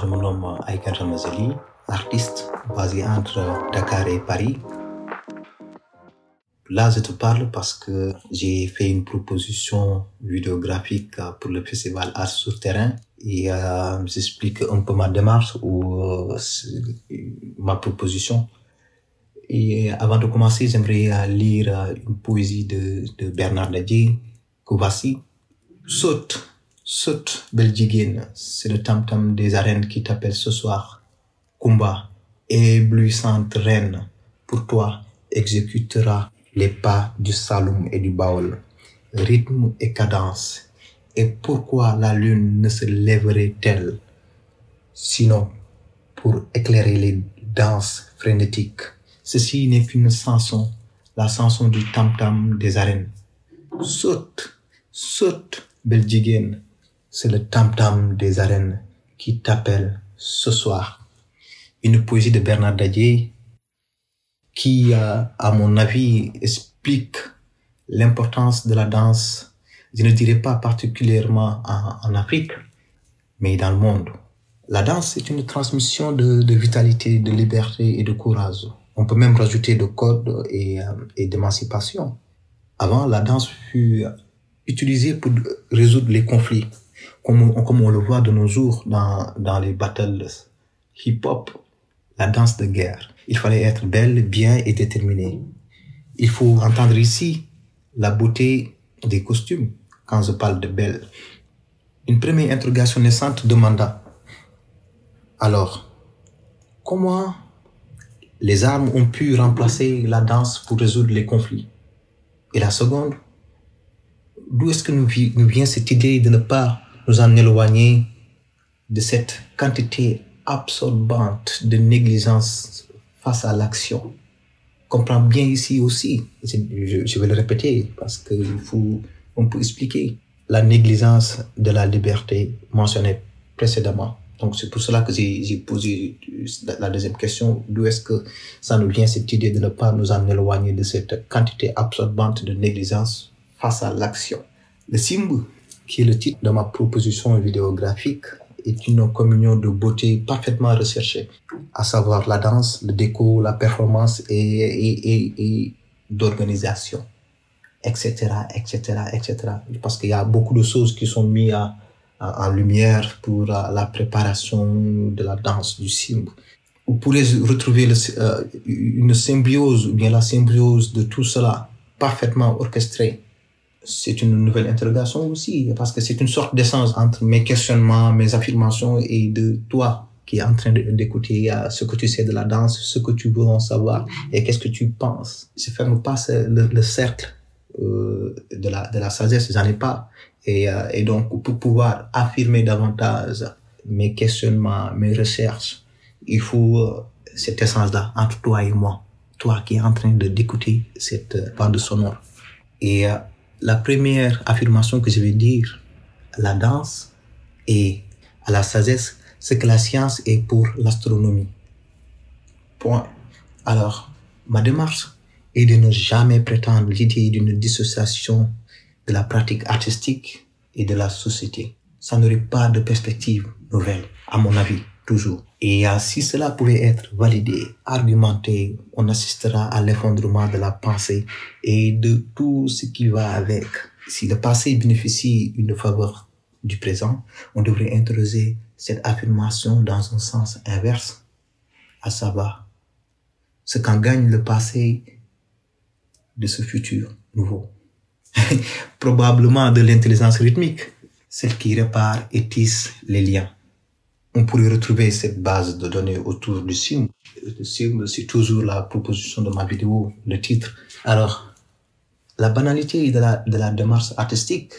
Je me nomme Aïkan Ramazeli, artiste basé entre Dakar et Paris. Là, je te parle parce que j'ai fait une proposition vidéographique pour le festival Art sur terrain et euh, j'explique un peu ma démarche ou euh, ma proposition. Et avant de commencer, j'aimerais lire une poésie de, Bernard Dadier, voici. Saute, saute, belle jigéen, c'est le tam-tam des arènes qui t'appelle ce soir. Kumba, éblouissante reine, pour toi exécutera les pas du Saloum et du Baol, rythme et cadence. Et pourquoi la lune ne se lèverait-elle? Sinon pour éclairer les danses frénétiques. Ceci n'est qu'une chanson, la chanson du tam-tam des arènes. Saute, saute, jigéen, c'est le tam-tam des arènes qui t'appelle ce soir. Une poésie de Bernard Dadier qui, à mon avis, explique l'importance de la danse, je ne dirais pas particulièrement en, Afrique, mais dans le monde. La danse est une transmission de, vitalité, de liberté et de courage. On peut même rajouter de code euh, et d'émancipation. Avant, la danse fut utilisée pour résoudre les conflits, comme, comme on le voit de nos jours dans, dans les battles hip-hop, la danse de guerre. Il fallait être belle, bien et déterminée. Il faut entendre ici la beauté des costumes quand je parle de belle. Une première interrogation naissante demanda alors, comment les armes ont pu remplacer la danse pour résoudre les conflits? Et la seconde, d'où est-ce que nous, nous vient cette idée de ne pas nous en éloigner de cette quantité absorbante de négligence face à l'action. Comprends bien ici aussi, je, vais le répéter parce qu'il faut, on peut expliquer la négligence de la liberté mentionnée précédemment. Donc c'est pour cela que j'ai posé la deuxième question, d'où est-ce que ça nous vient cette idée de ne pas nous en éloigner de cette quantité absorbante de négligence face à l'action? Le Simbu, qui est le titre de ma proposition vidéographique, est une communion de beauté parfaitement recherchée, à savoir la danse, le déco, la performance et, et, et, d'organisation, etc., etc., etc. Parce qu'il y a beaucoup de choses qui sont mises en lumière pour la préparation de la danse du Simbu. Vous pourrez retrouver euh, une symbiose, ou bien la symbiose de tout cela, parfaitement orchestrée c'est une nouvelle interrogation aussi, parce que c'est une sorte d'essence entre mes questionnements, mes affirmations et de toi qui est en train d'écouter ce que tu sais de la danse, ce que tu veux en savoir et qu'est-ce que tu penses. Je ferme pas le, le cercle euh, de, la, de la sagesse, j'en ai pas. Et, euh, et donc, pour pouvoir affirmer davantage mes questionnements, mes recherches, il faut euh, cette essence-là entre toi et moi, toi qui es en train d'écouter cette bande sonore. Et la première affirmation que je vais dire, la danse et à la sagesse, c'est que la science est pour l'astronomie. Point. Alors, ma démarche est de ne jamais prétendre l'idée d'une dissociation de la pratique artistique et de la société. Ça n'aurait pas de perspective nouvelle, à mon avis, Et si cela pouvait être validé, argumenté, on assistera à l'effondrement de la pensée et de tout ce qui va avec. Si le passé bénéficie une faveur du présent, on devrait introduire cette affirmation dans un sens inverse, à savoir ce qu'en gagne le passé de ce futur nouveau. Probablement de l'intelligence rythmique, celle qui répare et tisse les liens on pourrait retrouver cette base de données autour du SIM. Le SIM, c'est toujours la proposition de ma vidéo, le titre. Alors, la banalité de la, de la démarche artistique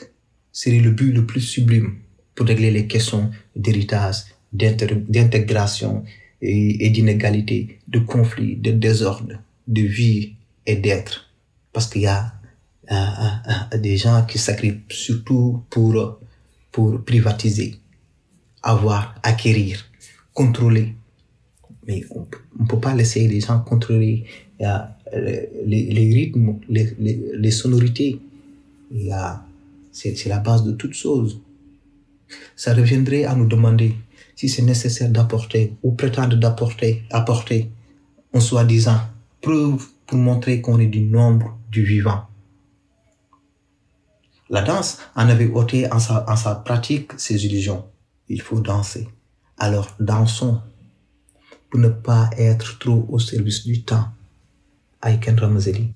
serait le but le plus sublime pour régler les questions d'héritage, d'intégration et, d'inégalité, de conflit, de désordre, de vie et d'être. Parce qu'il y a euh, euh, des gens qui sacrifient surtout pour, pour privatiser avoir, acquérir, contrôler. Mais on ne peut pas laisser les gens contrôler euh, les, rythmes, les, les, les sonorités. C'est la base de toute chose. Ça reviendrait à nous demander si c'est nécessaire d'apporter ou prétendre d'apporter, apporter un soi-disant preuve pour montrer qu'on est du nombre du vivant. La danse en avait ôté en sa, en sa pratique ses illusions. Il faut danser. Alors dansons pour ne pas être trop au service du temps. Aiken Ramazeli.